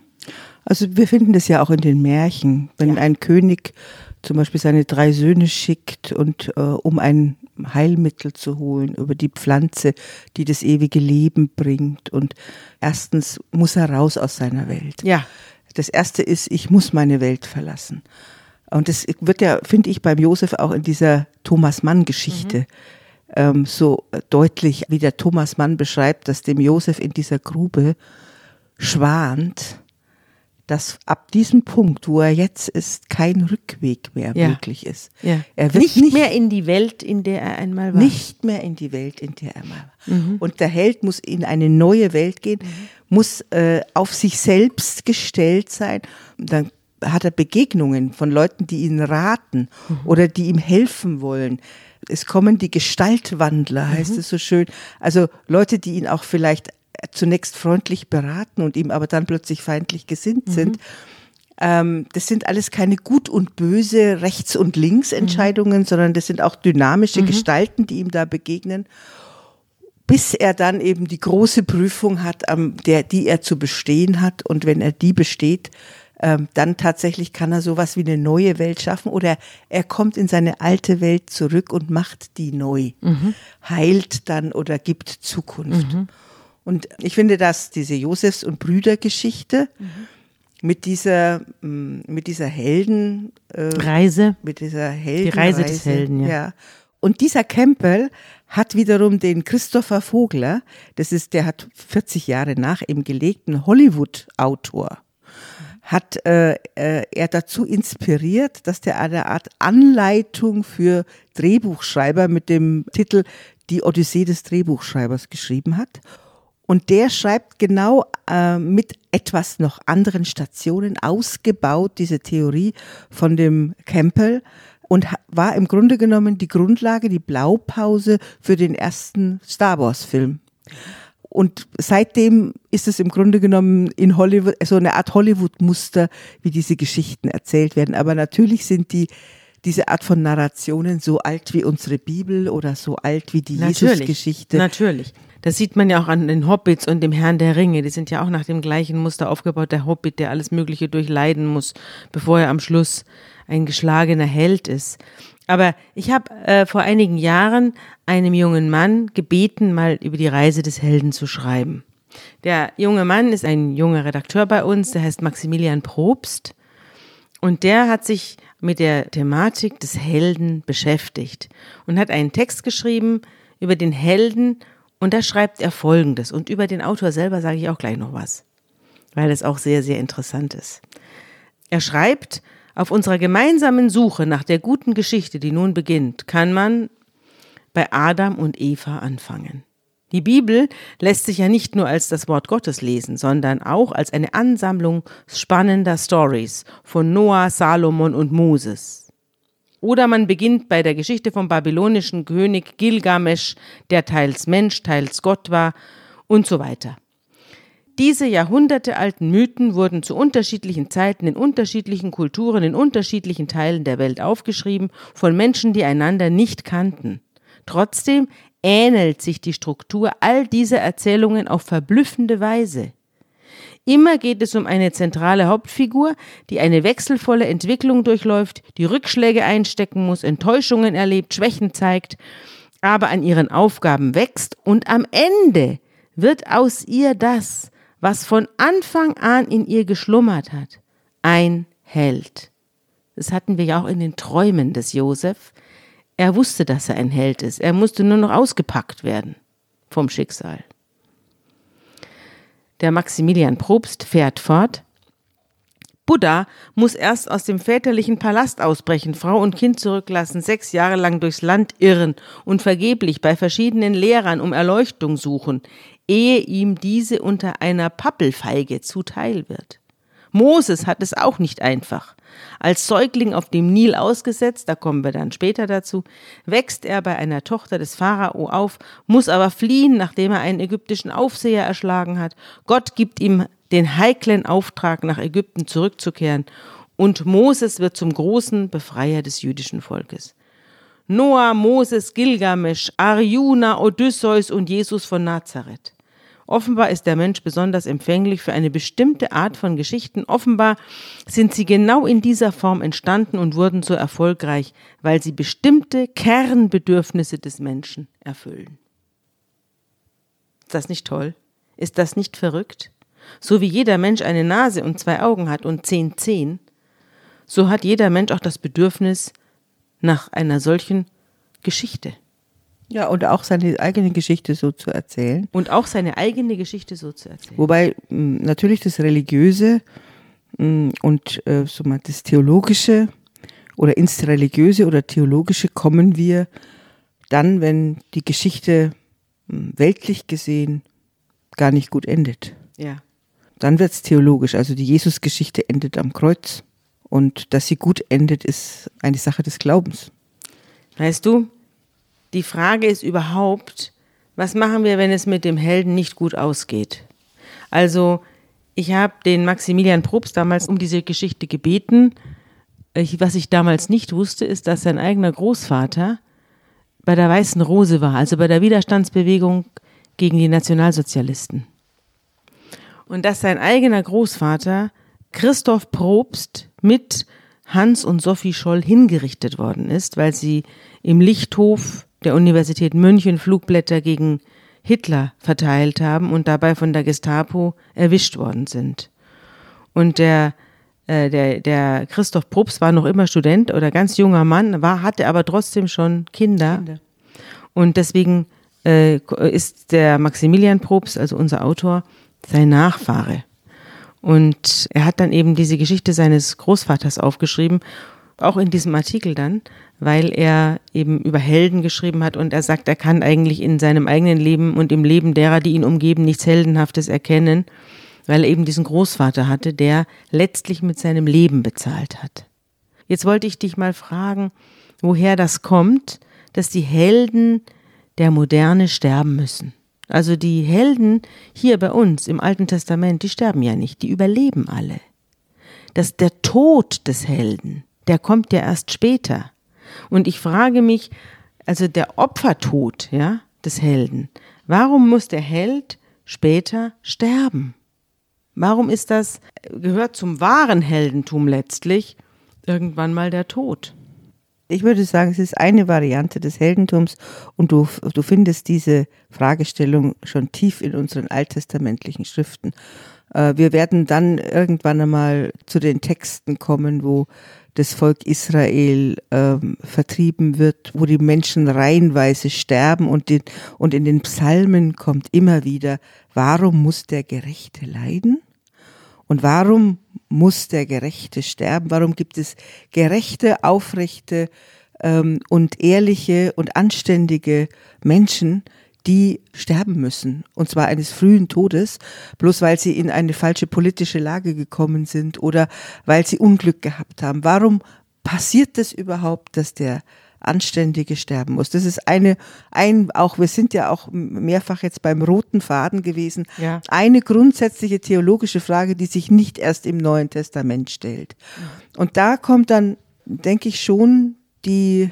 Also wir finden das ja auch in den Märchen, wenn ja. ein König zum Beispiel seine drei Söhne schickt und äh, um ein Heilmittel zu holen über die Pflanze, die das ewige Leben bringt. Und erstens muss er raus aus seiner Welt. Ja. Das erste ist, ich muss meine Welt verlassen. Und das wird ja, finde ich, beim Josef auch in dieser Thomas Mann-Geschichte mhm. ähm, so deutlich, wie der Thomas Mann beschreibt, dass dem Josef in dieser Grube schwant, dass ab diesem Punkt, wo er jetzt ist, kein Rückweg mehr ja. möglich ist. Ja. Er wird nicht, nicht, mehr in die Welt, in der er einmal war. Nicht mehr in die Welt, in der er mal war. Mhm. Und der Held muss in eine neue Welt gehen, mhm. muss äh, auf sich selbst gestellt sein. Dann hat er Begegnungen von Leuten, die ihn raten mhm. oder die ihm helfen wollen. Es kommen die Gestaltwandler, heißt mhm. es so schön. Also Leute, die ihn auch vielleicht zunächst freundlich beraten und ihm aber dann plötzlich feindlich gesinnt mhm. sind. Ähm, das sind alles keine gut und böse Rechts- und Linksentscheidungen, mhm. sondern das sind auch dynamische mhm. Gestalten, die ihm da begegnen bis er dann eben die große Prüfung hat, der, die er zu bestehen hat. Und wenn er die besteht, ähm, dann tatsächlich kann er sowas wie eine neue Welt schaffen oder er kommt in seine alte Welt zurück und macht die neu, mhm. heilt dann oder gibt Zukunft. Und ich finde, dass diese Josefs- und Brüdergeschichte mhm. mit dieser, mm, mit dieser Helden, äh, Reise, mit dieser Helden, die Reise, des Helden, ja. ja. Und dieser Campbell hat wiederum den Christopher Vogler, das ist, der hat 40 Jahre nach ihm gelegten Hollywood-Autor, hat äh, äh, er dazu inspiriert, dass der eine Art Anleitung für Drehbuchschreiber mit dem Titel Die Odyssee des Drehbuchschreibers geschrieben hat. Und der schreibt genau äh, mit etwas noch anderen Stationen ausgebaut diese Theorie von dem Campbell und war im Grunde genommen die Grundlage, die Blaupause für den ersten Star Wars Film. Und seitdem ist es im Grunde genommen in Hollywood so eine Art Hollywood-Muster, wie diese Geschichten erzählt werden. Aber natürlich sind die diese Art von Narrationen so alt wie unsere Bibel oder so alt wie die Jesus-Geschichte. Natürlich. Das sieht man ja auch an den Hobbits und dem Herrn der Ringe. Die sind ja auch nach dem gleichen Muster aufgebaut. Der Hobbit, der alles Mögliche durchleiden muss, bevor er am Schluss ein geschlagener Held ist. Aber ich habe äh, vor einigen Jahren einem jungen Mann gebeten, mal über die Reise des Helden zu schreiben. Der junge Mann ist ein junger Redakteur bei uns, der heißt Maximilian Probst. Und der hat sich mit der Thematik des Helden beschäftigt und hat einen Text geschrieben über den Helden und da schreibt er Folgendes. Und über den Autor selber sage ich auch gleich noch was, weil es auch sehr, sehr interessant ist. Er schreibt, auf unserer gemeinsamen Suche nach der guten Geschichte, die nun beginnt, kann man bei Adam und Eva anfangen. Die Bibel lässt sich ja nicht nur als das Wort Gottes lesen, sondern auch als eine Ansammlung spannender Stories von Noah, Salomon und Moses. Oder man beginnt bei der Geschichte vom babylonischen König Gilgamesch, der teils Mensch, teils Gott war und so weiter. Diese jahrhundertealten Mythen wurden zu unterschiedlichen Zeiten in unterschiedlichen Kulturen in unterschiedlichen Teilen der Welt aufgeschrieben von Menschen, die einander nicht kannten. Trotzdem ähnelt sich die Struktur all dieser Erzählungen auf verblüffende Weise. Immer geht es um eine zentrale Hauptfigur, die eine wechselvolle Entwicklung durchläuft, die Rückschläge einstecken muss, Enttäuschungen erlebt, Schwächen zeigt, aber an ihren Aufgaben wächst und am Ende wird aus ihr das, was von Anfang an in ihr geschlummert hat, ein Held. Das hatten wir ja auch in den Träumen des Josef. Er wusste, dass er ein Held ist. Er musste nur noch ausgepackt werden vom Schicksal. Der Maximilian Probst fährt fort. Buddha muss erst aus dem väterlichen Palast ausbrechen, Frau und Kind zurücklassen, sechs Jahre lang durchs Land irren und vergeblich bei verschiedenen Lehrern um Erleuchtung suchen, ehe ihm diese unter einer Pappelfeige zuteil wird. Moses hat es auch nicht einfach. Als Säugling auf dem Nil ausgesetzt, da kommen wir dann später dazu, wächst er bei einer Tochter des Pharao auf, muss aber fliehen, nachdem er einen ägyptischen Aufseher erschlagen hat. Gott gibt ihm den heiklen Auftrag, nach Ägypten zurückzukehren, und Moses wird zum großen Befreier des jüdischen Volkes. Noah, Moses, Gilgamesch, Arjuna, Odysseus und Jesus von Nazareth. Offenbar ist der Mensch besonders empfänglich für eine bestimmte Art von Geschichten. Offenbar sind sie genau in dieser Form entstanden und wurden so erfolgreich, weil sie bestimmte Kernbedürfnisse des Menschen erfüllen. Ist das nicht toll? Ist das nicht verrückt? So wie jeder Mensch eine Nase und zwei Augen hat und zehn Zehen, so hat jeder Mensch auch das Bedürfnis nach einer solchen Geschichte. Ja, und auch seine eigene Geschichte so zu erzählen. Und auch seine eigene Geschichte so zu erzählen. Wobei natürlich das Religiöse und äh, so mal das Theologische oder ins Religiöse oder Theologische kommen wir dann, wenn die Geschichte weltlich gesehen gar nicht gut endet. Ja. Dann wird es theologisch. Also die Jesusgeschichte endet am Kreuz. Und dass sie gut endet, ist eine Sache des Glaubens. Weißt du, die Frage ist überhaupt, was machen wir, wenn es mit dem Helden nicht gut ausgeht? Also, ich habe den Maximilian Probst damals um diese Geschichte gebeten. Ich, was ich damals nicht wusste, ist, dass sein eigener Großvater bei der Weißen Rose war, also bei der Widerstandsbewegung gegen die Nationalsozialisten. Und dass sein eigener Großvater Christoph Probst mit Hans und Sophie Scholl hingerichtet worden ist, weil sie im Lichthof der Universität München Flugblätter gegen Hitler verteilt haben und dabei von der Gestapo erwischt worden sind. Und der, äh, der, der Christoph Probst war noch immer Student oder ganz junger Mann, war, hatte aber trotzdem schon Kinder. Kinder. Und deswegen äh, ist der Maximilian Probst, also unser Autor, sein Nachfahre. Und er hat dann eben diese Geschichte seines Großvaters aufgeschrieben, auch in diesem Artikel dann weil er eben über Helden geschrieben hat und er sagt, er kann eigentlich in seinem eigenen Leben und im Leben derer, die ihn umgeben, nichts Heldenhaftes erkennen, weil er eben diesen Großvater hatte, der letztlich mit seinem Leben bezahlt hat. Jetzt wollte ich dich mal fragen, woher das kommt, dass die Helden der Moderne sterben müssen. Also die Helden hier bei uns im Alten Testament, die sterben ja nicht, die überleben alle. Dass der Tod des Helden, der kommt ja erst später. Und ich frage mich, also der Opfertod, ja, des Helden, warum muss der Held später sterben? Warum ist das, gehört zum wahren Heldentum letztlich, irgendwann mal der Tod? Ich würde sagen, es ist eine Variante des Heldentums und du, du findest diese Fragestellung schon tief in unseren alttestamentlichen Schriften. Äh, wir werden dann irgendwann einmal zu den Texten kommen, wo das Volk Israel ähm, vertrieben wird, wo die Menschen reihenweise sterben und, den, und in den Psalmen kommt immer wieder, warum muss der Gerechte leiden? Und warum muss der Gerechte sterben? Warum gibt es gerechte, aufrechte ähm, und ehrliche und anständige Menschen, die sterben müssen, und zwar eines frühen Todes, bloß weil sie in eine falsche politische Lage gekommen sind oder weil sie Unglück gehabt haben. Warum passiert das überhaupt, dass der Anständige sterben muss. Das ist eine, ein, auch wir sind ja auch mehrfach jetzt beim roten Faden gewesen, ja. eine grundsätzliche theologische Frage, die sich nicht erst im Neuen Testament stellt. Und da kommt dann, denke ich, schon die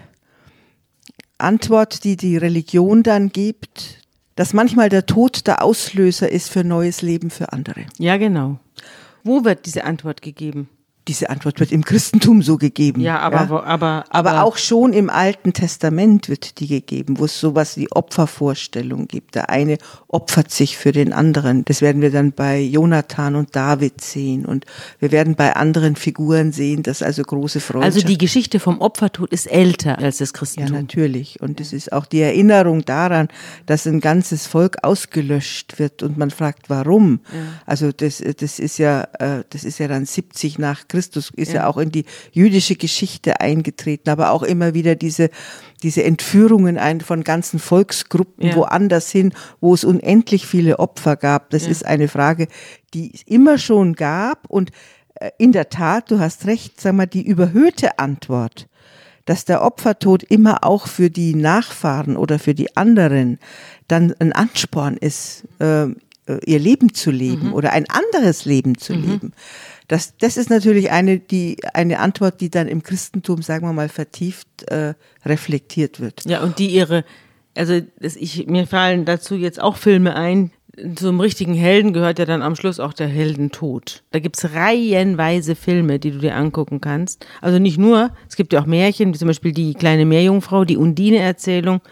Antwort, die die Religion dann gibt, dass manchmal der Tod der Auslöser ist für neues Leben für andere. Ja, genau. Wo wird diese Antwort gegeben? Diese Antwort wird im Christentum so gegeben. Ja, aber, ja? Wo, aber, aber, aber auch schon im Alten Testament wird die gegeben, wo es sowas wie Opfervorstellung gibt. Der eine opfert sich für den anderen. Das werden wir dann bei Jonathan und David sehen. Und wir werden bei anderen Figuren sehen, dass also große Freundschaft. Also die Geschichte vom Opfertod ist älter als das Christentum. Ja, natürlich. Und es ist auch die Erinnerung daran, dass ein ganzes Volk ausgelöscht wird und man fragt, warum. Ja. Also das, das ist ja, äh, das ist ja dann 70 nach Christus ist ja. ja auch in die jüdische Geschichte eingetreten, aber auch immer wieder diese, diese Entführungen ein, von ganzen Volksgruppen ja. woanders hin, wo es unendlich viele Opfer gab. Das ja. ist eine Frage, die es immer schon gab und äh, in der Tat, du hast recht, sag mal, die überhöhte Antwort, dass der Opfertod immer auch für die Nachfahren oder für die anderen dann ein Ansporn ist, äh, ihr Leben zu leben mhm. oder ein anderes Leben zu mhm. leben. Das, das ist natürlich eine, die, eine Antwort, die dann im Christentum, sagen wir mal, vertieft äh, reflektiert wird. Ja, und die ihre, also ich, mir fallen dazu jetzt auch Filme ein. Zum richtigen Helden gehört ja dann am Schluss auch der Heldentod. Da gibt's reihenweise Filme, die du dir angucken kannst. Also nicht nur, es gibt ja auch Märchen, wie zum Beispiel die kleine Meerjungfrau, die Undine-Erzählung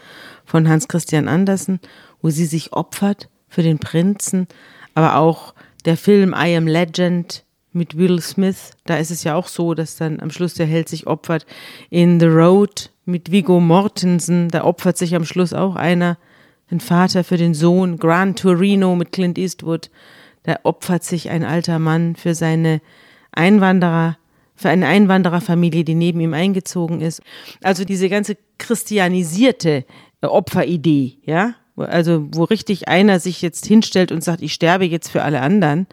von Hans Christian Andersen, wo sie sich opfert für den Prinzen, aber auch der Film I Am Legend, mit Will Smith, da ist es ja auch so, dass dann am Schluss der Held sich opfert. In The Road mit Vigo Mortensen, da opfert sich am Schluss auch einer, ein Vater für den Sohn. Gran Torino mit Clint Eastwood, da opfert sich ein alter Mann für seine Einwanderer, für eine Einwandererfamilie, die neben ihm eingezogen ist. Also diese ganze christianisierte Opferidee, ja, also wo richtig einer sich jetzt hinstellt und sagt, ich sterbe jetzt für alle anderen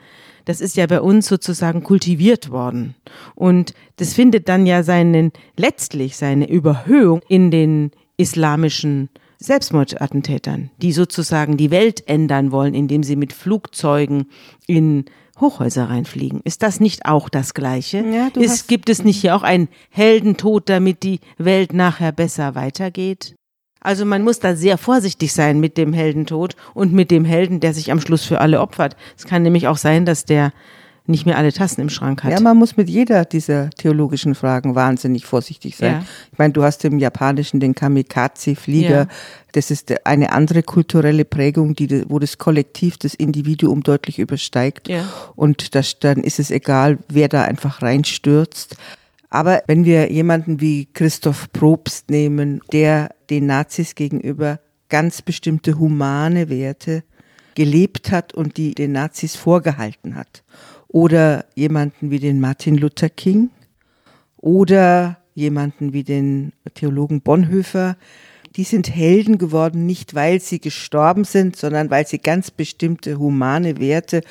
das ist ja bei uns sozusagen kultiviert worden. Und das findet dann ja seinen, letztlich seine Überhöhung in den islamischen Selbstmordattentätern, die sozusagen die Welt ändern wollen, indem sie mit Flugzeugen in Hochhäuser reinfliegen. Ist das nicht auch das Gleiche? Ja, ist, gibt es nicht hier auch einen Heldentod, damit die Welt nachher besser weitergeht? Also man muss da sehr vorsichtig sein mit dem Heldentod und mit dem Helden, der sich am Schluss für alle opfert. Es kann nämlich auch sein, dass der nicht mehr alle Tassen im Schrank hat. Ja, man muss mit jeder dieser theologischen Fragen wahnsinnig vorsichtig sein. Ja. Ich meine, du hast im Japanischen den Kamikaze-Flieger. Ja. Das ist eine andere kulturelle Prägung, die, wo das Kollektiv das Individuum deutlich übersteigt. Ja. Und das, dann ist es egal, wer da einfach reinstürzt. Aber wenn wir jemanden wie Christoph Probst nehmen, der den Nazis gegenüber ganz bestimmte humane Werte gelebt hat und die den Nazis vorgehalten hat, oder jemanden wie den Martin Luther King, oder jemanden wie den Theologen Bonhoeffer, die sind Helden geworden, nicht weil sie gestorben sind, sondern weil sie ganz bestimmte humane Werte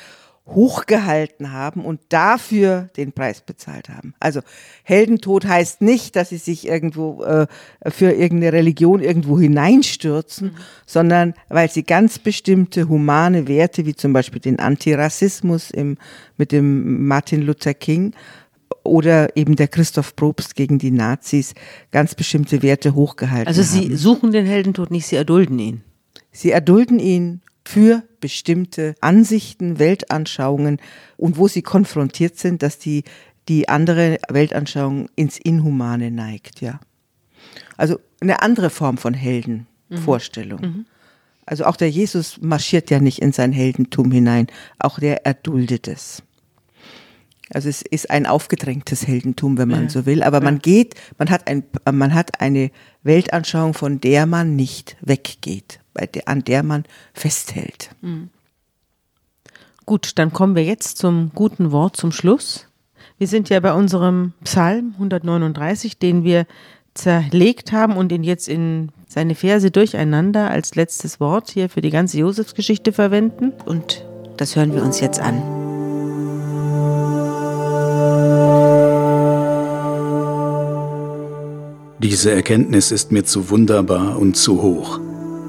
hochgehalten haben und dafür den Preis bezahlt haben. Also Heldentod heißt nicht, dass sie sich irgendwo äh, für irgendeine Religion irgendwo hineinstürzen, mhm. sondern weil sie ganz bestimmte humane Werte, wie zum Beispiel den Antirassismus im, mit dem Martin Luther King oder eben der Christoph Probst gegen die Nazis, ganz bestimmte Werte hochgehalten haben. Also Sie haben. suchen den Heldentod nicht, Sie erdulden ihn. Sie erdulden ihn für bestimmte Ansichten, Weltanschauungen und wo sie konfrontiert sind, dass die, die andere Weltanschauung ins Inhumane neigt, ja. Also eine andere Form von Heldenvorstellung. Mhm. mhm. Also auch der Jesus marschiert ja nicht in sein Heldentum hinein, auch der erduldet es. Also es ist ein aufgedrängtes Heldentum, wenn man ja. so will, aber ja. man geht, man hat ein, man hat eine Weltanschauung, von der man nicht weggeht der, an der man festhält. Mhm. Gut, dann kommen wir jetzt zum guten Wort zum Schluss. Wir sind ja bei unserem Psalm 139, den wir zerlegt haben und ihn jetzt in seine Verse durcheinander als letztes Wort hier für die ganze Josefsgeschichte verwenden. Und das hören wir uns jetzt an. Diese Erkenntnis ist mir zu wunderbar und zu hoch.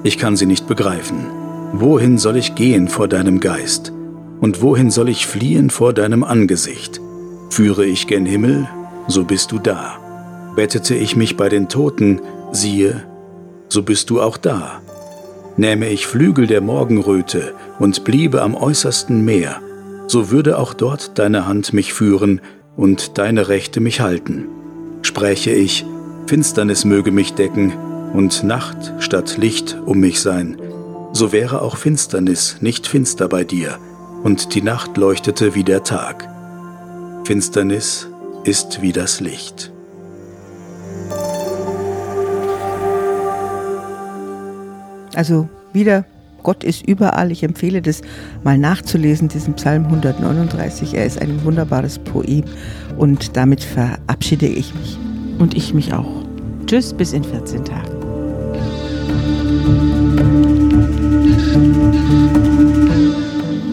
Ich kann sie nicht begreifen. Wohin soll ich gehen vor deinem Geist? Und wohin soll ich fliehen vor deinem Angesicht? Führe ich gen Himmel, so bist du da. Bettete ich mich bei den Toten, siehe, so bist du auch da. Nähme ich Flügel der Morgenröte und bliebe am äußersten Meer, so würde auch dort deine Hand mich führen und deine Rechte mich halten. Spräche ich, Finsternis möge mich decken und Nacht statt Licht um mich sein, so wäre auch Finsternis nicht finster bei dir, und die Nacht leuchtete wie der Tag. Finsternis ist wie das Licht. Also wieder, Gott ist überall. Ich empfehle das mal nachzulesen, diesen Psalm 139. Er ist ein wunderbares Poem und damit verabschiede ich mich. Und ich mich auch. Tschüss, bis in 14 Tagen.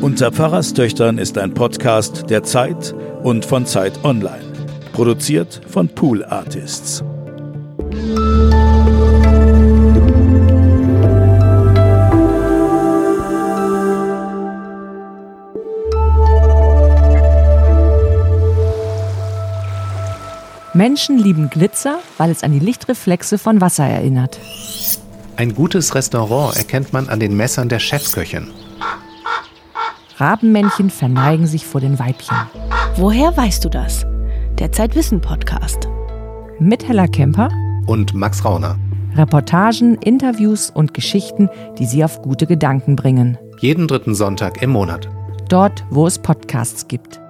Unter Pfarrerstöchtern ist ein Podcast der Zeit und von Zeit Online. Produziert von Pool Artists. Menschen lieben Glitzer, weil es an die Lichtreflexe von Wasser erinnert. Ein gutes Restaurant erkennt man an den Messern der Chefköchin. Rabenmännchen verneigen sich vor den Weibchen. Woher weißt du das? Der Zeitwissen Podcast. Mit Hella Kemper und Max Rauner. Reportagen, Interviews und Geschichten, die Sie auf gute Gedanken bringen. Jeden dritten Sonntag im Monat. Dort, wo es Podcasts gibt.